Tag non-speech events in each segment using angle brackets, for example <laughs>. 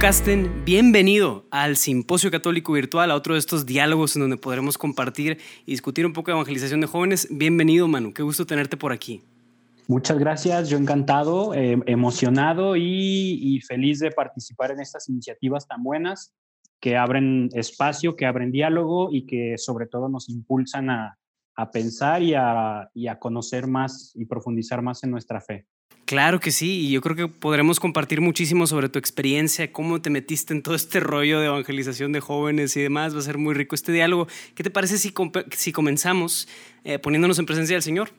Casten, bienvenido al Simposio Católico Virtual, a otro de estos diálogos en donde podremos compartir y discutir un poco de evangelización de jóvenes. Bienvenido, Manu, qué gusto tenerte por aquí. Muchas gracias, yo encantado, eh, emocionado y, feliz de participar en estas iniciativas tan buenas que abren espacio, que abren diálogo y que sobre todo nos impulsan a, pensar y a, y a conocer más y profundizar más en nuestra fe. Claro que sí, y yo creo que podremos compartir muchísimo sobre tu experiencia, cómo te metiste en todo este rollo de evangelización de jóvenes y demás. Va a ser muy rico este diálogo. ¿Qué te parece si, si comenzamos eh, poniéndonos en presencia del Señor?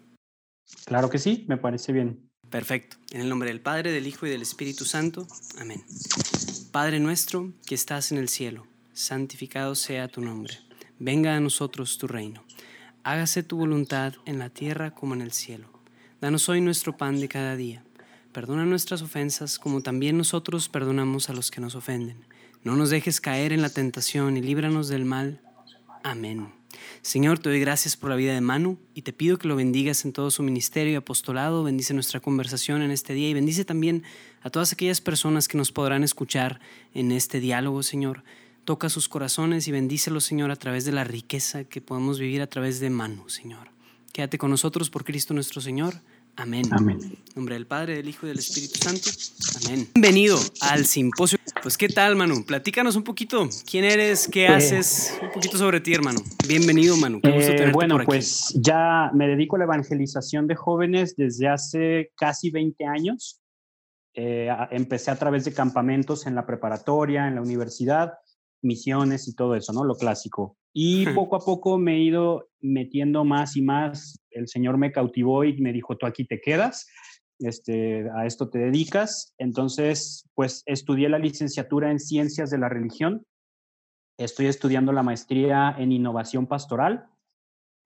Claro que sí, me parece bien. Perfecto. En el nombre del Padre, del Hijo y del Espíritu Santo. Amén. Padre nuestro que estás en el cielo, santificado sea tu nombre. Venga a nosotros tu reino. Hágase tu voluntad en la tierra como en el cielo. Danos hoy nuestro pan de cada día. Perdona nuestras ofensas como también nosotros perdonamos a los que nos ofenden. No nos dejes caer en la tentación y líbranos del mal. Amén. Señor, te doy gracias por la vida de Manu y te pido que lo bendigas en todo su ministerio y apostolado. Bendice nuestra conversación en este día y bendice también a todas aquellas personas que nos podrán escuchar en este diálogo, Señor. Toca sus corazones y bendícelos, Señor, a través de la riqueza que podemos vivir a través de Manu, Señor. Quédate con nosotros por Cristo nuestro Señor. Amén. Amén. En nombre del Padre, del Hijo y del Espíritu Santo. Amén. Bienvenido al simposio. Pues, ¿qué tal, Manu? Platícanos un poquito. ¿Quién eres? ¿Qué eh, haces? Un poquito sobre ti, hermano. Bienvenido, Manu. Qué gusto eh, bueno, pues ya me dedico a la evangelización de jóvenes desde hace casi 20 años. Eh, empecé a través de campamentos en la preparatoria, en la universidad, misiones y todo eso, ¿no? Lo clásico. Y poco a poco me he ido metiendo más y más. El Señor me cautivó y me dijo, tú aquí te quedas, este, a esto te dedicas. Entonces, pues estudié la licenciatura en Ciencias de la Religión. Estoy estudiando la maestría en Innovación Pastoral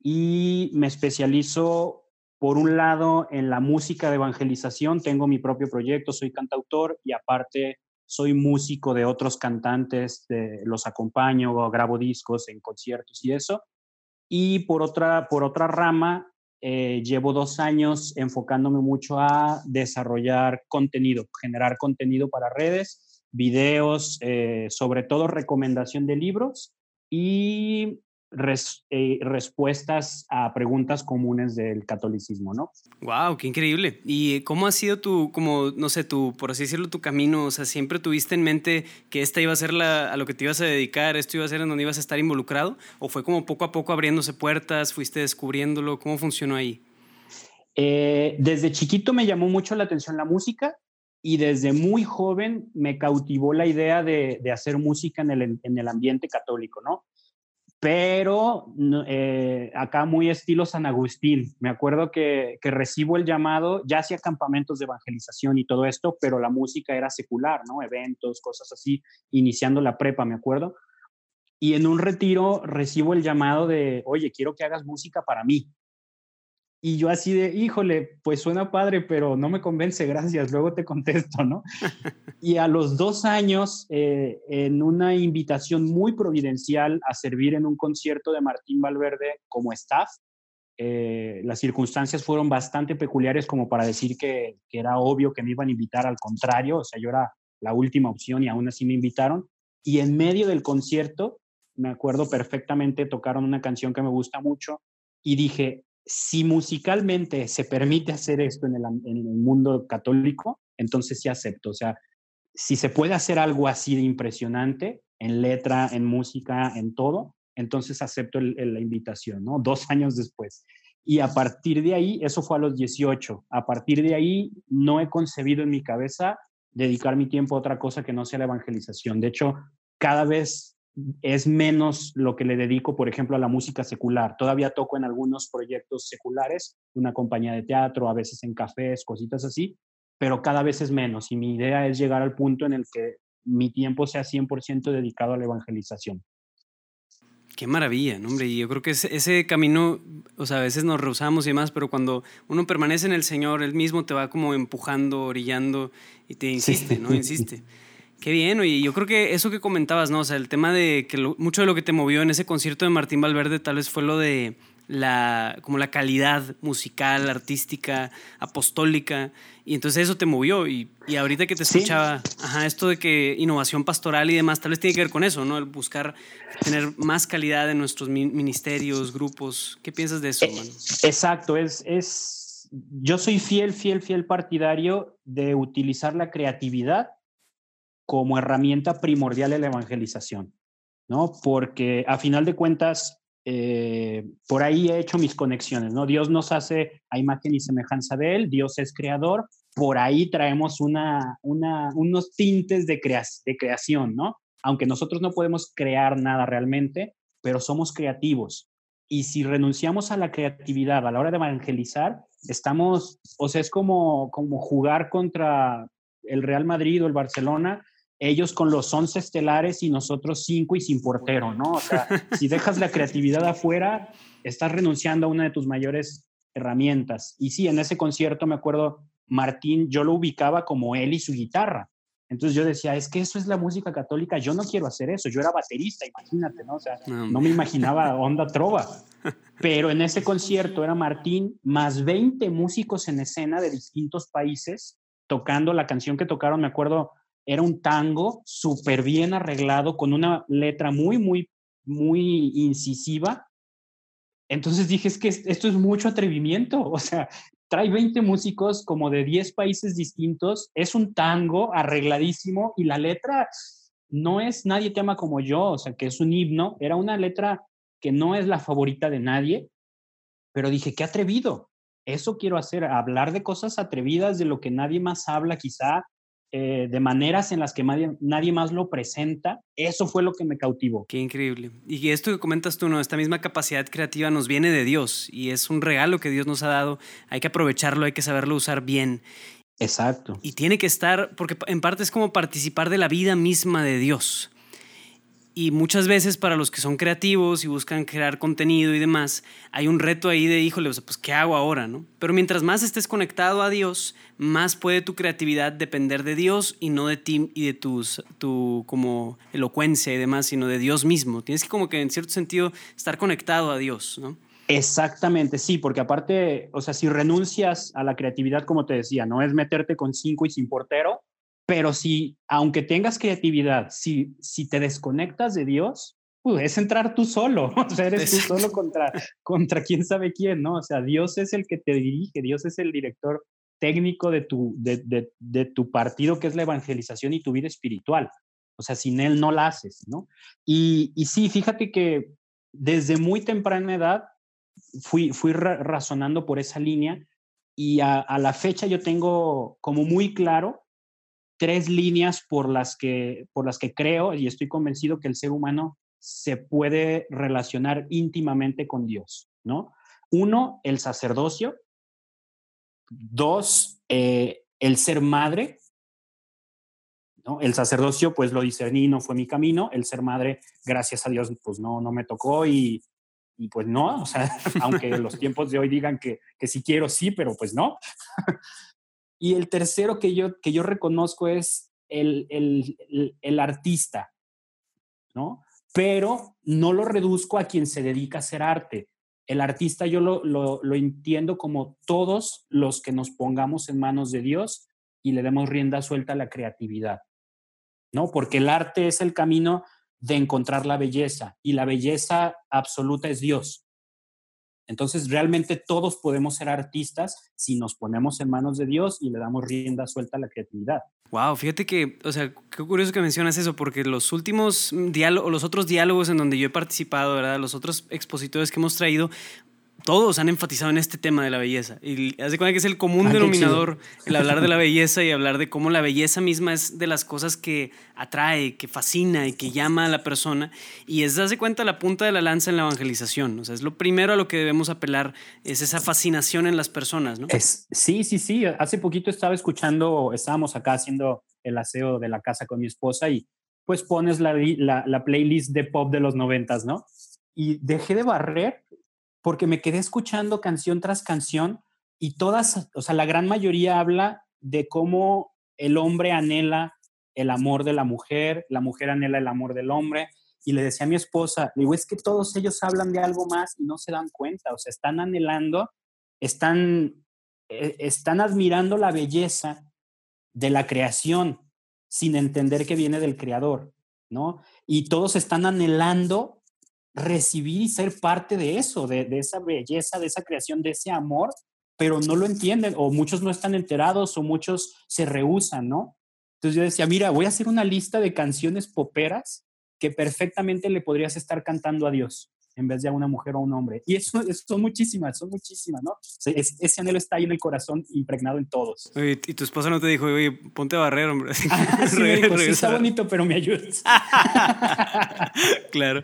y me especializo, por un lado, en la música de evangelización. Tengo mi propio proyecto, soy cantautor y aparte soy músico de otros cantantes, los acompaño, grabo discos en conciertos y eso. Y por otra, por otra rama, eh, llevo dos años enfocándome mucho a desarrollar contenido, generar contenido para redes, videos, eh, sobre todo recomendación de libros y eh, respuestas a preguntas comunes del catolicismo, ¿no? Wow, qué increíble. ¿Y cómo ha sido tu, como, no sé, tu, por así decirlo, tu camino? O sea, ¿siempre tuviste en mente que esta iba a ser la, a lo que te ibas a dedicar, esto iba a ser en donde ibas a estar involucrado? ¿O fue como poco a poco abriéndose puertas, fuiste descubriéndolo? ¿Cómo funcionó ahí? Eh, desde chiquito me llamó mucho la atención la música y desde muy joven me cautivó la idea de, de hacer música en el, en el ambiente católico, ¿no? Pero eh, acá muy estilo San Agustín. Me acuerdo que, recibo el llamado, ya hacía campamentos de evangelización y todo esto, pero la música era secular, ¿no? Eventos, cosas así, iniciando la prepa, me acuerdo. Y en un retiro recibo el llamado de, oye, quiero que hagas música para mí. Y yo así de, híjole, pues suena padre, pero no me convence, gracias, luego te contesto, ¿no? <laughs> y a los dos años, eh, en una invitación muy providencial a servir en un concierto de Martín Valverde como staff, eh, las circunstancias fueron bastante peculiares como para decir que, que, era obvio que me iban a invitar, al contrario, o sea, yo era la última opción y aún así me invitaron. Y en medio del concierto, me acuerdo perfectamente, tocaron una canción que me gusta mucho y dije, si musicalmente se permite hacer esto en el, mundo católico, entonces sí acepto. O sea, si se puede hacer algo así de impresionante, en letra, en música, en todo, entonces acepto la invitación, ¿no? Dos <laughs> años después. Y a partir de ahí, eso fue a los 18, a partir de ahí no he concebido en mi cabeza dedicar mi tiempo a otra cosa que no sea la evangelización. De hecho, cada vez es menos lo que le dedico, por ejemplo, a la música secular. Todavía toco en algunos proyectos seculares, una compañía de teatro, a veces en cafés, cositas así, pero cada vez es menos. Y mi idea es llegar al punto en el que mi tiempo sea 100% dedicado a la evangelización. Qué maravilla, ¿no, hombre. Y yo creo que ese, camino, o sea, a veces nos rehusamos y demás, pero cuando uno permanece en el Señor, Él mismo te va como empujando, orillando y te insiste, ¿no? <laughs> Insiste. Qué bien, y yo creo que eso que comentabas, ¿no? O sea, el tema de que mucho de lo que te movió en ese concierto de Martín Valverde tal vez fue lo de la, como la calidad musical, artística, apostólica. Y entonces eso te movió. Y, y ahorita que te escuchaba, ajá, esto de que innovación pastoral y demás, tal vez tiene que ver con eso, ¿no? El buscar tener más calidad en nuestros ministerios, grupos. ¿Qué piensas de eso, eh, Exacto, es, es, yo soy fiel, fiel, fiel partidario de utilizar la creatividad como herramienta primordial en la evangelización, ¿no? Porque a final de cuentas, eh, por ahí he hecho mis conexiones, ¿no? Dios nos hace a imagen y semejanza de Él, Dios es creador, por ahí traemos una, unos tintes de, de creación, ¿no? Aunque nosotros no podemos crear nada realmente, pero somos creativos. Y si renunciamos a la creatividad a la hora de evangelizar, estamos, o sea, es como, como jugar contra el Real Madrid o el Barcelona ellos con los 11 estelares y nosotros 5 y sin portero, ¿no? O sea, <laughs> si dejas la creatividad afuera, estás renunciando a una de tus mayores herramientas. Y sí, en ese concierto me acuerdo, Martín, yo lo ubicaba como él y su guitarra. Entonces yo decía, es que eso es la música católica, yo no quiero hacer eso, yo era baterista, imagínate, ¿no? O sea, no me imaginaba onda trova. <laughs> Pero en ese concierto era Martín más 20 músicos en escena de distintos países tocando la canción que tocaron, me acuerdo, era un tango súper bien arreglado, con una letra muy, muy, muy incisiva. Entonces dije, es que esto es mucho atrevimiento, o sea, trae 20 músicos como de 10 países distintos, es un tango arregladísimo y la letra no es Nadie te ama como yo, o sea, que es un himno, era una letra que no es la favorita de nadie, pero dije, qué atrevido, eso quiero hacer, hablar de cosas atrevidas, de lo que nadie más habla quizá, eh, de maneras en las que nadie, más lo presenta, eso fue lo que me cautivó. Qué increíble. Y esto que comentas tú, ¿no? Esta misma capacidad creativa nos viene de Dios y es un regalo que Dios nos ha dado. Hay que aprovecharlo, hay que saberlo usar bien. Exacto. Y tiene que estar, porque en parte es como participar de la vida misma de Dios. Y muchas veces para los que son creativos y buscan crear contenido y demás, hay un reto ahí de, híjole, pues ¿qué hago ahora? ¿no? Pero mientras más estés conectado a Dios, más puede tu creatividad depender de Dios y no de ti y de tus, tu como elocuencia y demás, sino de Dios mismo. Tienes que como que en cierto sentido estar conectado a Dios, ¿no? Exactamente, sí, porque aparte, o sea, si renuncias a la creatividad, como te decía, no es meterte con cinco y sin portero, pero si, aunque tengas creatividad, si, si te desconectas de Dios, pues es entrar tú solo, <laughs> o sea, eres tú solo contra, contra quién sabe quién, ¿no? O sea, Dios es el que te dirige, Dios es el director técnico de tu, de, de, tu partido, que es la evangelización y tu vida espiritual. O sea, sin Él no la haces, ¿no? Y, y sí, fíjate que desde muy temprana edad fui, fui razonando por esa línea y a, a la fecha yo tengo como muy claro tres líneas por las, que, por las que creo y estoy convencido que el ser humano se puede relacionar íntimamente con Dios, ¿no? Uno, el sacerdocio. Dos, eh, el ser madre. ¿no? El sacerdocio, pues lo discerní, no fue mi camino. El ser madre, gracias a Dios, pues no, no me tocó y, y pues no, o sea, <laughs> aunque los tiempos de hoy digan que, que sí quiero, sí, pero pues no. <laughs> Y el tercero que yo, que yo reconozco es el, el, el, artista, ¿no? Pero no lo reduzco a quien se dedica a hacer arte. El artista yo lo, lo, lo entiendo como todos los que nos pongamos en manos de Dios y le demos rienda suelta a la creatividad, ¿no? Porque el arte es el camino de encontrar la belleza y la belleza absoluta es Dios. Entonces, realmente todos podemos ser artistas si nos ponemos en manos de Dios y le damos rienda suelta a la creatividad. Wow, fíjate que, o sea, qué curioso que mencionas eso, porque los últimos diálogos, los otros diálogos en donde yo he participado, ¿verdad? Los otros expositores que hemos traído, todos han enfatizado en este tema de la belleza. Y hace cuenta que es el común ah, denominador el hablar de la <laughs> belleza y hablar de cómo la belleza misma es de las cosas que atrae, que fascina y que llama a la persona. Y es, hace cuenta, la punta de la lanza en la evangelización. O sea, es lo primero a lo que debemos apelar, es esa fascinación en las personas, ¿no? Es, sí, sí, sí. Hace poquito estaba escuchando, estábamos acá haciendo el aseo de la casa con mi esposa y pues pones la, la, la playlist de pop de los noventas, ¿no? Y dejé de barrer porque me quedé escuchando canción tras canción y todas, o sea, la gran mayoría habla de cómo el hombre anhela el amor de la mujer, la mujer anhela el amor del hombre y le decía a mi esposa, digo, es que todos ellos hablan de algo más y no se dan cuenta, o sea, están anhelando, están, eh, están admirando la belleza de la creación sin entender que viene del creador, ¿no? Y todos están anhelando recibir y ser parte de eso, de, esa belleza, de esa creación, de ese amor, pero no lo entienden o muchos no están enterados o muchos se rehusan, ¿no? Entonces yo decía, mira, voy a hacer una lista de canciones poperas que perfectamente le podrías estar cantando a Dios en vez de a una mujer o a un hombre. Y eso, son muchísimas, son muchísimas, ¿no? ese anhelo está ahí en el corazón, impregnado en todos. y tu esposa no te dijo, oye, ponte a barrer, hombre. <laughs> Ah, sí, <laughs> me dijo, sí, está bonito, pero me ayudas. <laughs> claro,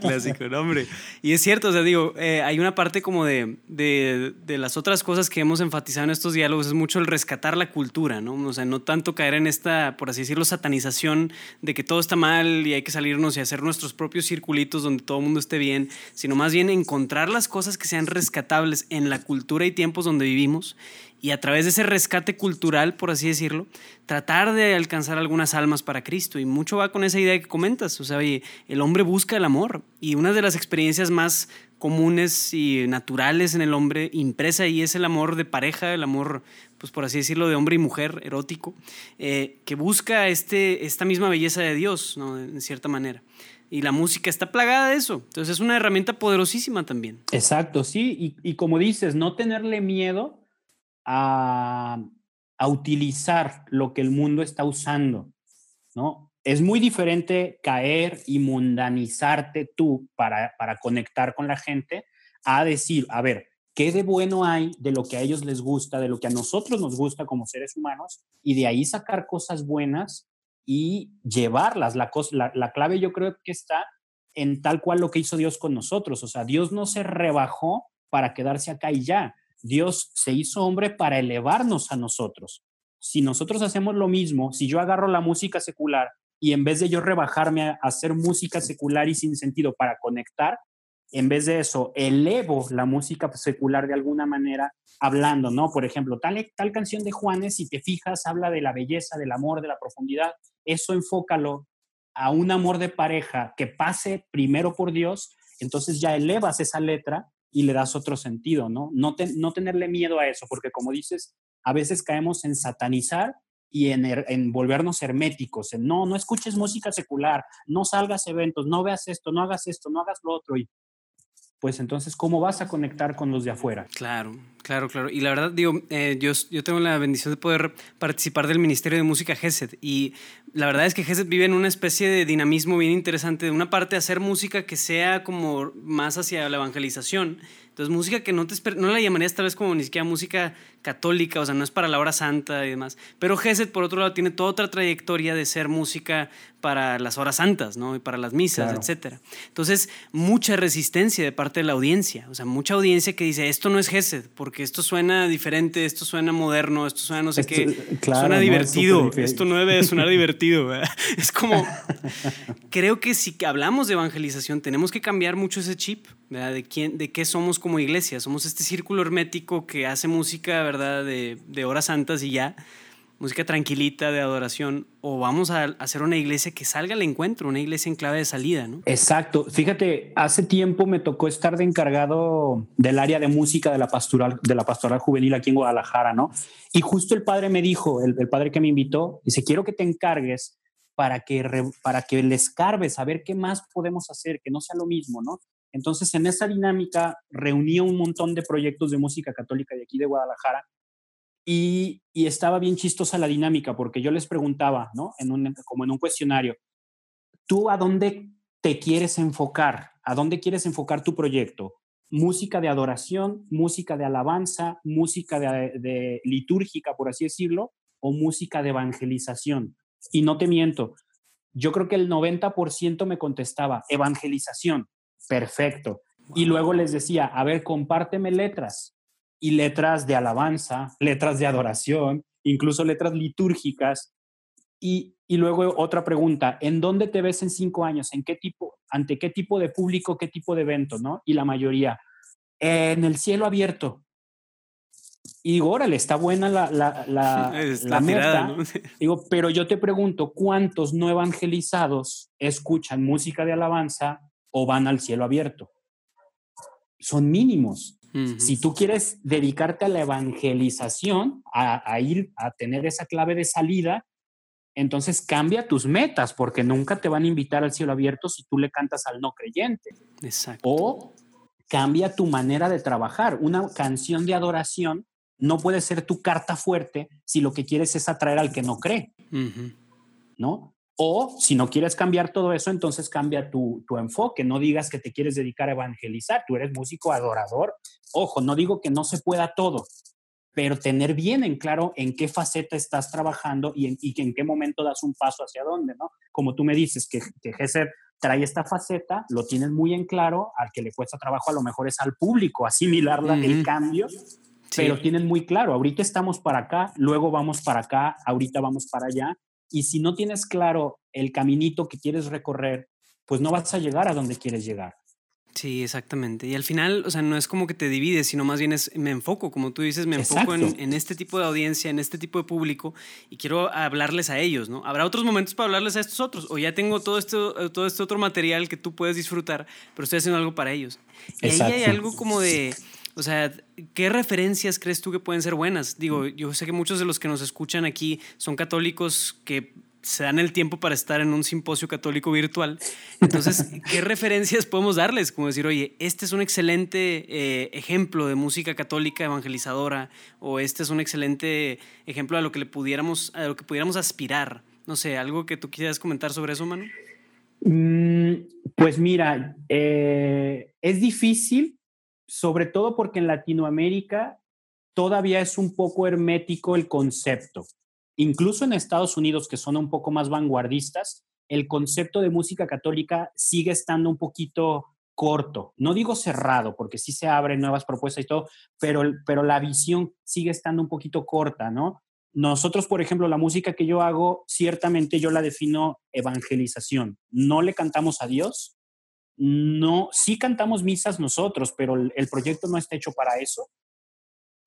clásico, ¿no, hombre? Y es cierto, o sea, digo, eh, hay una parte como de, de, de, las otras cosas que hemos enfatizado en estos diálogos, es mucho el rescatar la cultura, ¿no? O sea, no tanto caer en esta, por así decirlo, satanización de que todo está mal y hay que salirnos y hacer nuestros propios circulitos donde todo el mundo esté bien, sino más bien encontrar las cosas que sean rescatables en la cultura y tiempos donde vivimos y a través de ese rescate cultural, por así decirlo, tratar de alcanzar algunas almas para Cristo. Y mucho va con esa idea que comentas. O sea, el hombre busca el amor y una de las experiencias más comunes y naturales en el hombre impresa ahí es el amor de pareja, el amor, pues por así decirlo, de hombre y mujer erótico, eh, que busca este, esta misma belleza de Dios, ¿no? en cierta manera. Y la música está plagada de eso. Entonces es una herramienta poderosísima también. Exacto, sí. Y, como dices, no tenerle miedo a, a, utilizar lo que el mundo está usando, ¿no? Es muy diferente caer y mundanizarte tú para, para conectar con la gente a decir, a ver, ¿qué de bueno hay de lo que a ellos les gusta, de lo que a nosotros nos gusta como seres humanos? Y de ahí sacar cosas buenas y llevarlas. La, la, clave yo creo que está en tal cual lo que hizo Dios con nosotros. O sea, Dios no se rebajó para quedarse acá y ya. Dios se hizo hombre para elevarnos a nosotros. Si nosotros hacemos lo mismo, si yo agarro la música secular y en vez de yo rebajarme a hacer música secular y sin sentido para conectar, en vez de eso, elevo la música secular de alguna manera hablando, ¿no? Por ejemplo, tal, canción de Juanes, si te fijas, habla de la belleza, del amor, de la profundidad. Eso enfócalo a un amor de pareja que pase primero por Dios, entonces ya elevas esa letra y le das otro sentido, ¿no? No, no tenerle miedo a eso, porque como dices, a veces caemos en satanizar y en, en, volvernos herméticos, en no, no escuches música secular, no salgas eventos, no veas esto, no hagas esto, no hagas lo otro. Pues entonces, ¿cómo vas a conectar con los de afuera? Claro, claro, claro. Y la verdad, digo, eh, yo, yo tengo la bendición de poder participar del Ministerio de Música GESED y la verdad es que GESED vive en una especie de dinamismo bien interesante. De una parte, hacer música que sea como más hacia la evangelización. Entonces, música que no, te no la llamarías tal vez como ni siquiera música católica, o sea, no es para la hora santa y demás. Pero Gesed, por otro lado, tiene toda otra trayectoria de ser música para las horas santas, ¿no? Y para las misas, etc. Entonces, mucha resistencia de parte de la audiencia, o sea, mucha audiencia que dice, esto no es Gesed, porque esto suena diferente, esto suena moderno, esto suena no sé qué, suena divertido, esto no debe sonar <laughs> divertido, Es como, creo que si hablamos de evangelización, tenemos que cambiar mucho ese chip, De, quién, de qué somos como iglesia, somos este círculo hermético que hace música, ¿verdad? De, de horas santas y ya, música tranquilita de adoración, o vamos a hacer una iglesia que salga al encuentro, una iglesia en clave de salida, ¿no? Exacto. Fíjate, hace tiempo me tocó estar de encargado del área de música de la pastoral, de la pastoral juvenil aquí en Guadalajara, ¿no? Y justo el padre me dijo, el, padre que me invitó, dice, quiero que te encargues para que, para que les carbes, a ver qué más podemos hacer, que no sea lo mismo, ¿no? Entonces, en esa dinámica reuní un montón de proyectos de música católica de aquí de Guadalajara y, estaba bien chistosa la dinámica porque yo les preguntaba, ¿no? En un, como en un cuestionario, ¿tú a dónde te quieres enfocar? ¿A dónde quieres enfocar tu proyecto? ¿Música de adoración, música de alabanza, música de, de litúrgica, por así decirlo, o música de evangelización? Y no te miento, yo creo que el 90% me contestaba evangelización. Perfecto. Y luego les decía, a ver, compárteme letras y letras de alabanza, letras de adoración, incluso letras litúrgicas. Y, y, luego otra pregunta, ¿en dónde te ves en cinco años? ¿En qué tipo, ante qué tipo de público, qué tipo de evento, no? Y la mayoría, en el cielo abierto. Y digo, órale, está buena la, la, la, <laughs> la meta. <laughs> Digo, pero yo te pregunto, ¿cuántos no evangelizados escuchan música de alabanza o van al cielo abierto? Son mínimos. Si tú quieres dedicarte a la evangelización, a, ir a tener esa clave de salida, entonces cambia tus metas, porque nunca te van a invitar al cielo abierto si tú le cantas al no creyente. Exacto. O cambia tu manera de trabajar. Una canción de adoración no puede ser tu carta fuerte si lo que quieres es atraer al que no cree, ¿no? O si no quieres cambiar todo eso, entonces cambia tu, tu, enfoque. No digas que te quieres dedicar a evangelizar. Tú eres músico adorador. Ojo, no digo que no se pueda todo, pero tener bien en claro en qué faceta estás trabajando y en, y en qué momento das un paso hacia dónde, ¿no? Como tú me dices que, que Gesser trae esta faceta, lo tienes muy en claro, al que le cuesta trabajo a lo mejor es al público asimilarla, el cambio, pero tienen muy claro, ahorita estamos para acá, luego vamos para acá, ahorita vamos para allá, y si no tienes claro el caminito que quieres recorrer, pues no vas a llegar a donde quieres llegar. Sí, exactamente. Y al final, o sea, no es como que te divides, sino más bien es, me enfoco, como tú dices, me enfoco en, este tipo de audiencia, en este tipo de público y quiero hablarles a ellos, ¿no? Habrá otros momentos para hablarles a estos otros, o ya tengo todo, esto, todo este otro material que tú puedes disfrutar, pero estoy haciendo algo para ellos. Y ahí hay algo como de, o sea, ¿qué referencias crees tú que pueden ser buenas? Digo, yo sé que muchos de los que nos escuchan aquí son católicos que se dan el tiempo para estar en un simposio católico virtual. Entonces, <laughs> ¿qué referencias podemos darles? Como decir, oye, este es un excelente eh, ejemplo de música católica evangelizadora, o este es un excelente ejemplo a lo que le pudiéramos, a lo que pudiéramos aspirar. No sé, algo que tú quieras comentar sobre eso, Manu. Mm, pues mira, eh, es difícil, sobre todo porque en Latinoamérica todavía es un poco hermético el concepto. Incluso en Estados Unidos, que son un poco más vanguardistas, el concepto de música católica sigue estando un poquito corto. No digo cerrado, porque sí se abren nuevas propuestas y todo, pero, pero la visión sigue estando un poquito corta, ¿no? Nosotros, por ejemplo, la música que yo hago, ciertamente yo la defino evangelización. No le cantamos a Dios, no, sí cantamos misas nosotros, pero el proyecto no está hecho para eso.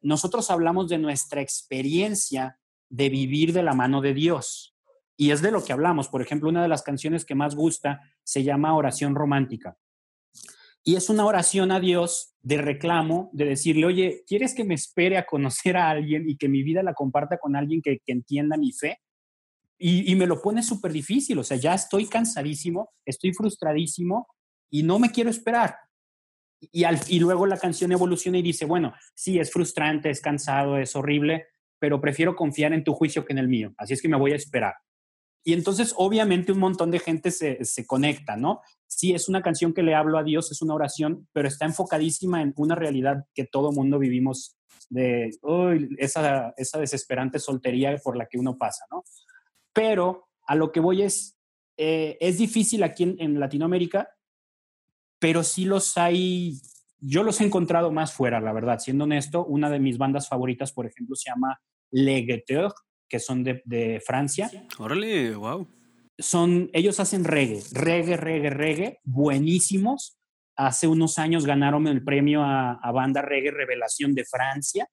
Nosotros hablamos de nuestra experiencia de vivir de la mano de Dios. Y es de lo que hablamos. Por ejemplo, una de las canciones que más gusta se llama Oración Romántica. Y es una oración a Dios de reclamo, de decirle, oye, ¿quieres que me espere a conocer a alguien y que mi vida la comparta con alguien que, entienda mi fe? Y, me lo pone súper difícil, o sea, ya estoy cansadísimo, estoy frustradísimo y no me quiero esperar. Y, al, y luego la canción evoluciona y dice, bueno, sí, es frustrante, es cansado, es horrible, pero prefiero confiar en tu juicio que en el mío, así es que me voy a esperar. Y entonces, obviamente, un montón de gente se, conecta, ¿no? Sí, es una canción que le hablo a Dios, es una oración, pero está enfocadísima en una realidad que todo mundo vivimos de esa, esa desesperante soltería por la que uno pasa, ¿no? Pero a lo que voy es, eh, es difícil aquí en, Latinoamérica, pero sí los hay, yo los he encontrado más fuera, la verdad, siendo honesto, una de mis bandas favoritas, por ejemplo, se llama Le que son de, Francia. Órale, wow. Son, ellos hacen reggae, reggae, reggae, reggae, buenísimos. Hace unos años ganaron el premio a, banda reggae revelación de Francia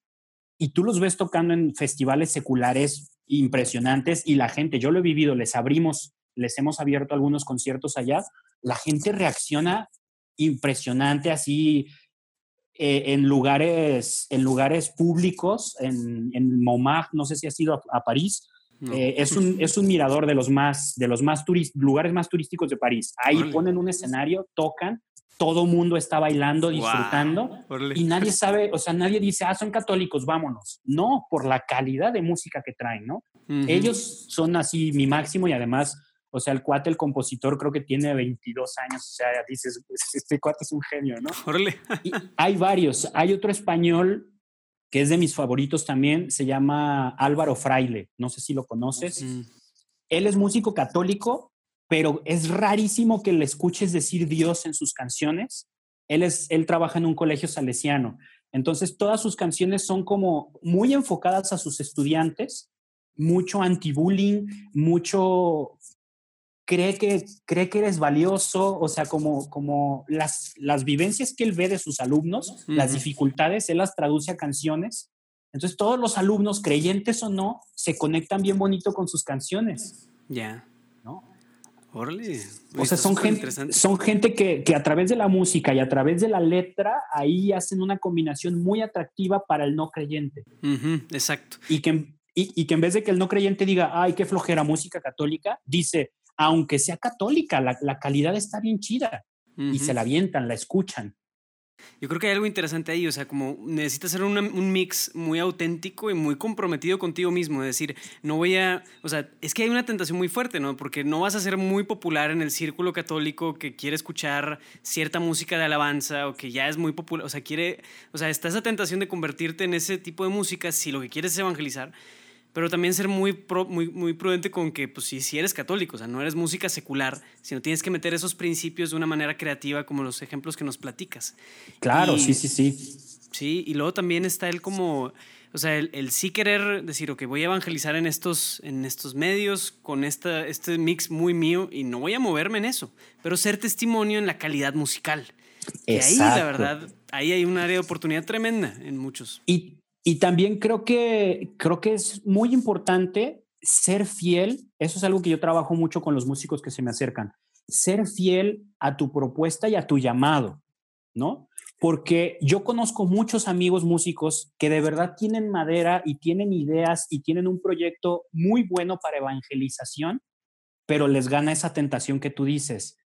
y tú los ves tocando en festivales seculares impresionantes y la gente, yo lo he vivido, les abrimos, les hemos abierto algunos conciertos allá, la gente reacciona impresionante, así eh, en, lugares, en lugares públicos, en, en Montmartre, no sé si has ido a, París, eh, es, un, <laughs> es un mirador de los más, de los más lugares más turísticos de París. Ahí ponen un escenario, tocan, todo mundo está bailando, disfrutando y nadie <laughs> sabe, o sea, nadie dice, ah, son católicos, vámonos. No, por la calidad de música que traen, ¿no? Ellos son así mi máximo y además o sea, el cuate, el compositor, creo que tiene 22 años. O sea, dices, este cuate es un genio, ¿no? hay varios. Hay otro español que es de mis favoritos también. Se llama Álvaro Fraile. No sé si lo conoces. Él es músico católico, pero es rarísimo que le escuches decir Dios en sus canciones. Él, es, él trabaja en un colegio salesiano. Entonces, todas sus canciones son como muy enfocadas a sus estudiantes, mucho anti-bullying, mucho cree que, cree que eres valioso, o sea, como, como las, las vivencias que él ve de sus alumnos, las dificultades, él las traduce a canciones Entonces todos los alumnos, creyentes o no, se conectan bien bonito con sus canciones. Ya. ¿no? Órale. O sea, son gente, son gente que, que, a través de la música y a través de la letra, ahí hacen una combinación muy atractiva para el no creyente. exacto. Y que, y, y, que en vez de que el no creyente diga, ay, qué flojera música católica, dice, aunque sea católica, la, la calidad está bien chida. Y se la avientan, la escuchan. Yo creo que hay algo interesante ahí, o sea, como necesitas hacer un mix muy auténtico y muy comprometido contigo mismo, es decir, no voy a, o sea, es que hay una tentación muy fuerte, ¿no? Porque no vas a ser muy popular en el círculo católico que quiere escuchar cierta música de alabanza o que ya es muy popular, o sea, quiere, o sea, está esa tentación de convertirte en ese tipo de música si lo que quieres es evangelizar pero también ser muy, muy, muy prudente con que, pues, si, si eres católico, o sea, no eres música secular, sino tienes que meter esos principios de una manera creativa, como los ejemplos que nos platicas. Claro, sí, sí, sí. Sí, y luego también está el como, o sea, el, sí querer decir, ok, voy a evangelizar en estos, en estos medios con esta, este mix muy mío y no voy a moverme en eso, pero ser testimonio en la calidad musical. Y ahí, la verdad, ahí hay un área de oportunidad tremenda en muchos. Y y también creo que, creo que es muy importante ser fiel. Eso es algo que yo trabajo mucho con los músicos que se me acercan. Ser fiel a tu propuesta y a tu llamado, ¿no? Porque yo conozco muchos amigos músicos que de verdad tienen madera y tienen ideas y tienen un proyecto muy bueno para evangelización, pero les gana esa tentación que tú dices,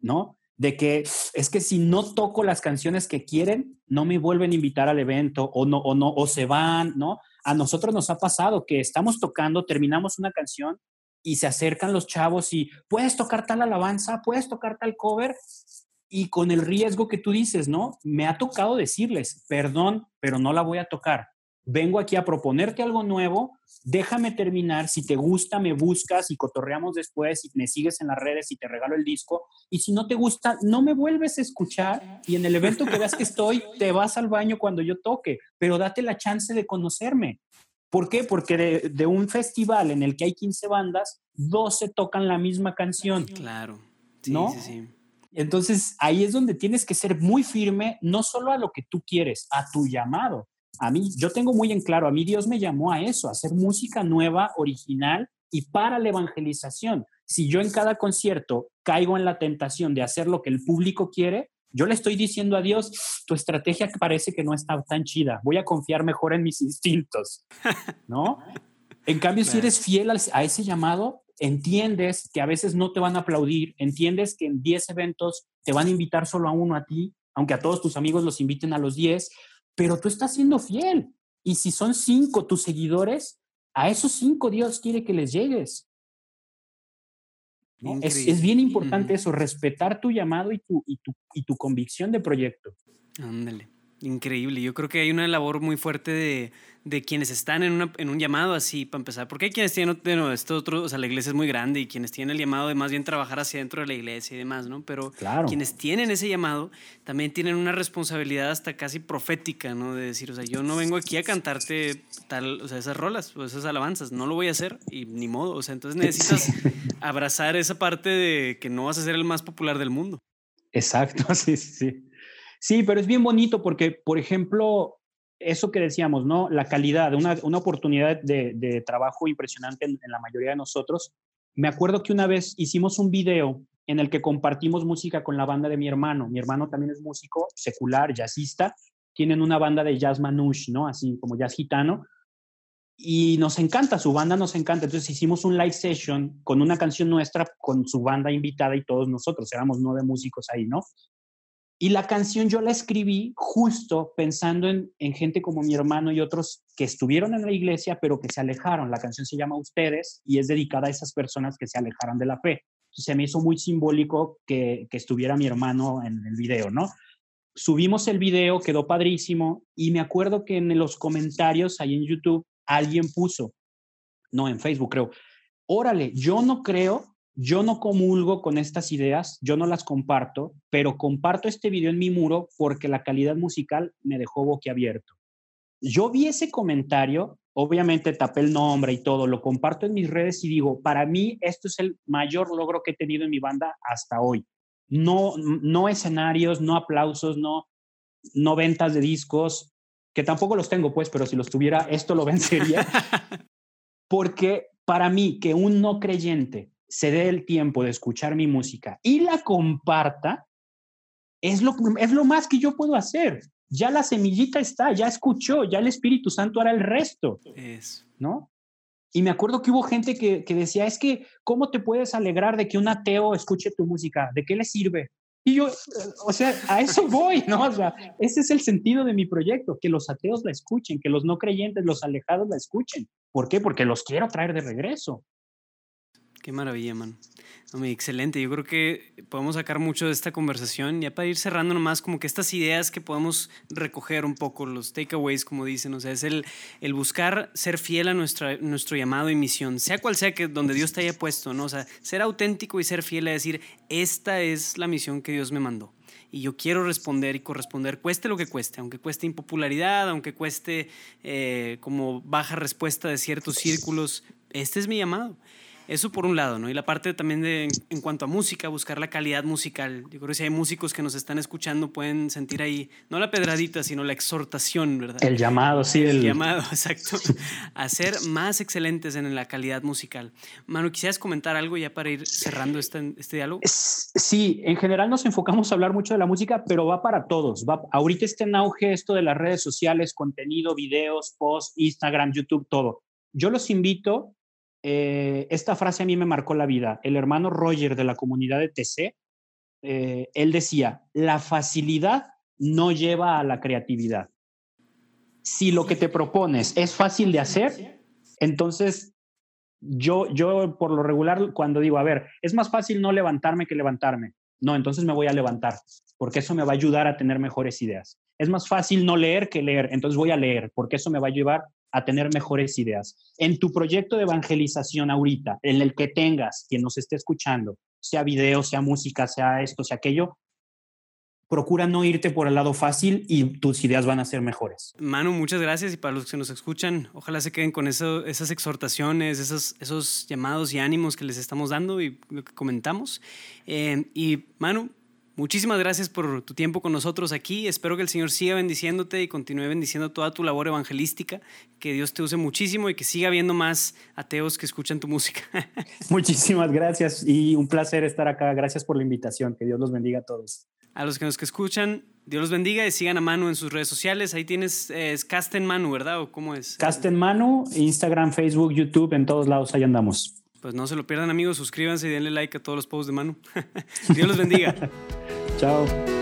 ¿no? De que es que si no toco las canciones que quieren, no me vuelven a invitar al evento o no, o no, o se van, ¿no? A nosotros nos ha pasado que estamos tocando, terminamos una canción y se acercan los chavos y puedes tocar tal alabanza, puedes tocar tal cover y con el riesgo que tú dices, ¿no? Me ha tocado decirles, perdón, pero no la voy a tocar vengo aquí a proponerte algo nuevo, déjame terminar, si te gusta me buscas y cotorreamos después y me sigues en las redes y te regalo el disco, y si no te gusta, no me vuelves a escuchar y en el evento que veas que estoy, te vas al baño cuando yo toque, pero date la chance de conocerme. ¿Por qué? Porque de, un festival en el que hay 15 bandas, 12 tocan la misma canción. Claro. ¿No? Sí, sí. Entonces ahí es donde tienes que ser muy firme, no solo a lo que tú quieres, a tu llamado a mí, yo tengo muy en claro, a mí Dios me llamó a eso, a hacer música nueva, original y para la evangelización. Si yo en cada concierto caigo en la tentación de hacer lo que el público quiere, yo le estoy diciendo a Dios, tu estrategia parece que no está tan chida, voy a confiar mejor en mis instintos, ¿no? En cambio, si eres fiel a ese llamado, entiendes que a veces no te van a aplaudir, entiendes que en 10 eventos te van a invitar solo a uno a ti, aunque a todos tus amigos los inviten a los 10, pero tú estás siendo fiel. Y si son cinco tus seguidores, a esos cinco Dios quiere que les llegues. Es, bien importante eso, respetar tu llamado y tu, y tu, y tu convicción de proyecto. Ándale. Increíble. Yo creo que hay una labor muy fuerte de, de quienes están en, una, en, un llamado así, para empezar. Porque hay quienes tienen, bueno, esto otro, o sea, la iglesia es muy grande y quienes tienen el llamado de más bien trabajar hacia dentro de la iglesia y demás, ¿no? Pero quienes tienen ese llamado también tienen una responsabilidad hasta casi profética, ¿no? De decir, o sea, yo no vengo aquí a cantarte tal, o sea, esas rolas o esas alabanzas, no lo voy a hacer y ni modo. O sea, entonces necesitas <laughs> abrazar esa parte de que no vas a ser el más popular del mundo. Exacto, <laughs> sí, sí, sí. Pero es bien bonito porque, por ejemplo, eso que decíamos, ¿no? La calidad, una, una oportunidad de, de, trabajo impresionante en, la mayoría de nosotros. Me acuerdo que una vez hicimos un video en el que compartimos música con la banda de mi hermano. Mi hermano también es músico secular, jazzista. Tienen una banda de jazz manouche, ¿no? Así como jazz gitano. Y nos encanta, su banda nos encanta. Entonces hicimos un live session con una canción nuestra, con su banda invitada y todos nosotros. Éramos nueve músicos ahí, ¿no? Y la canción yo la escribí justo pensando en, gente como mi hermano y otros que estuvieron en la iglesia, pero que se alejaron. La canción se llama Ustedes y es dedicada a esas personas que se alejaron de la fe. Entonces se me hizo muy simbólico que, que estuviera mi hermano en el video, ¿no? Subimos el video, quedó padrísimo y me acuerdo que en los comentarios ahí en YouTube alguien puso, no, en Facebook creo, órale, yo no creo yo no comulgo con estas ideas, yo no las comparto, pero comparto este video en mi muro porque la calidad musical me dejó boquiabierto. Yo vi ese comentario, obviamente tapé el nombre y todo, lo comparto en mis redes y digo, para mí esto es el mayor logro que he tenido en mi banda hasta hoy. No, no escenarios, no aplausos, no, no ventas de discos, que tampoco los tengo, pues, pero si los tuviera, esto lo <laughs> vencería. <laughs> Porque para mí, que un no creyente se dé el tiempo de escuchar mi música y la comparta, es lo, es lo más que yo puedo hacer. Ya la semillita está, ya escuchó, ya el Espíritu Santo hará el resto. Es. ¿No? Y me acuerdo que hubo gente que, que, decía, es que, ¿cómo te puedes alegrar de que un ateo escuche tu música? ¿De qué le sirve? Y yo, o sea, a eso voy, ¿no? O sea, ese es el sentido de mi proyecto, que los ateos la escuchen, que los no creyentes, los alejados la escuchen. ¿Por qué? Porque los quiero traer de regreso. Qué maravilla, man. excelente. Yo creo que podemos sacar mucho de esta conversación. Ya para ir cerrando nomás, como que estas ideas que podemos recoger un poco, los takeaways, como dicen. O sea, es el, el buscar ser fiel a nuestra, nuestro llamado y misión, sea cual sea que donde Dios te haya puesto, ¿no? O sea, ser auténtico y ser fiel a decir, esta es la misión que Dios me mandó y yo quiero responder y corresponder, cueste lo que cueste, aunque cueste impopularidad, aunque cueste eh, como baja respuesta de ciertos círculos, este es mi llamado. Eso por un lado, ¿no? Y la parte también de, en cuanto a música, buscar la calidad musical. Yo creo que si hay músicos que nos están escuchando pueden sentir ahí, no la pedradita, sino la exhortación, ¿verdad? El llamado, sí. El, llamado, <laughs> exacto. a ser más excelentes en la calidad musical. Manu, ¿quisieras comentar algo ya para ir cerrando este, este diálogo? Sí, en general nos enfocamos a hablar mucho de la música, pero va para todos. Va, ahorita está en auge esto de las redes sociales, contenido, videos, posts, Instagram, YouTube, todo. Yo los invito eh, esta frase a mí me marcó la vida. El hermano Roger de la comunidad de TC, eh, él decía, la facilidad no lleva a la creatividad. Si lo que te propones es fácil de hacer, entonces yo, yo por lo regular cuando digo, a ver, es más fácil no levantarme que levantarme. No, entonces me voy a levantar, porque eso me va a ayudar a tener mejores ideas. Es más fácil no leer que leer, entonces voy a leer, porque eso me va a llevar a tener mejores ideas. En tu proyecto de evangelización ahorita, en el que tengas quien nos esté escuchando, sea video, sea música, sea esto, sea aquello, procura no irte por el lado fácil y tus ideas van a ser mejores. Manu, muchas gracias y para los que nos escuchan, ojalá se queden con eso, esas exhortaciones, esos, esos llamados y ánimos que les estamos dando y lo que comentamos. Eh, y Manu, Muchísimas gracias por tu tiempo con nosotros aquí. Espero que el Señor siga bendiciéndote y continúe bendiciendo toda tu labor evangelística. Que Dios te use muchísimo y que siga habiendo más ateos que escuchan tu música. <laughs> Muchísimas gracias y un placer estar acá. Gracias por la invitación. Que Dios los bendiga a todos. A los que nos escuchan, Dios los bendiga y sigan a Manu en sus redes sociales. Ahí tienes, eh, es Casten Manu, ¿verdad? ¿O cómo es? Casten Manu, Instagram, Facebook, YouTube, en todos lados, ahí andamos. Pues no se lo pierdan amigos, suscríbanse y denle like a todos los posts de Manu. <laughs> Dios los bendiga. <laughs> So.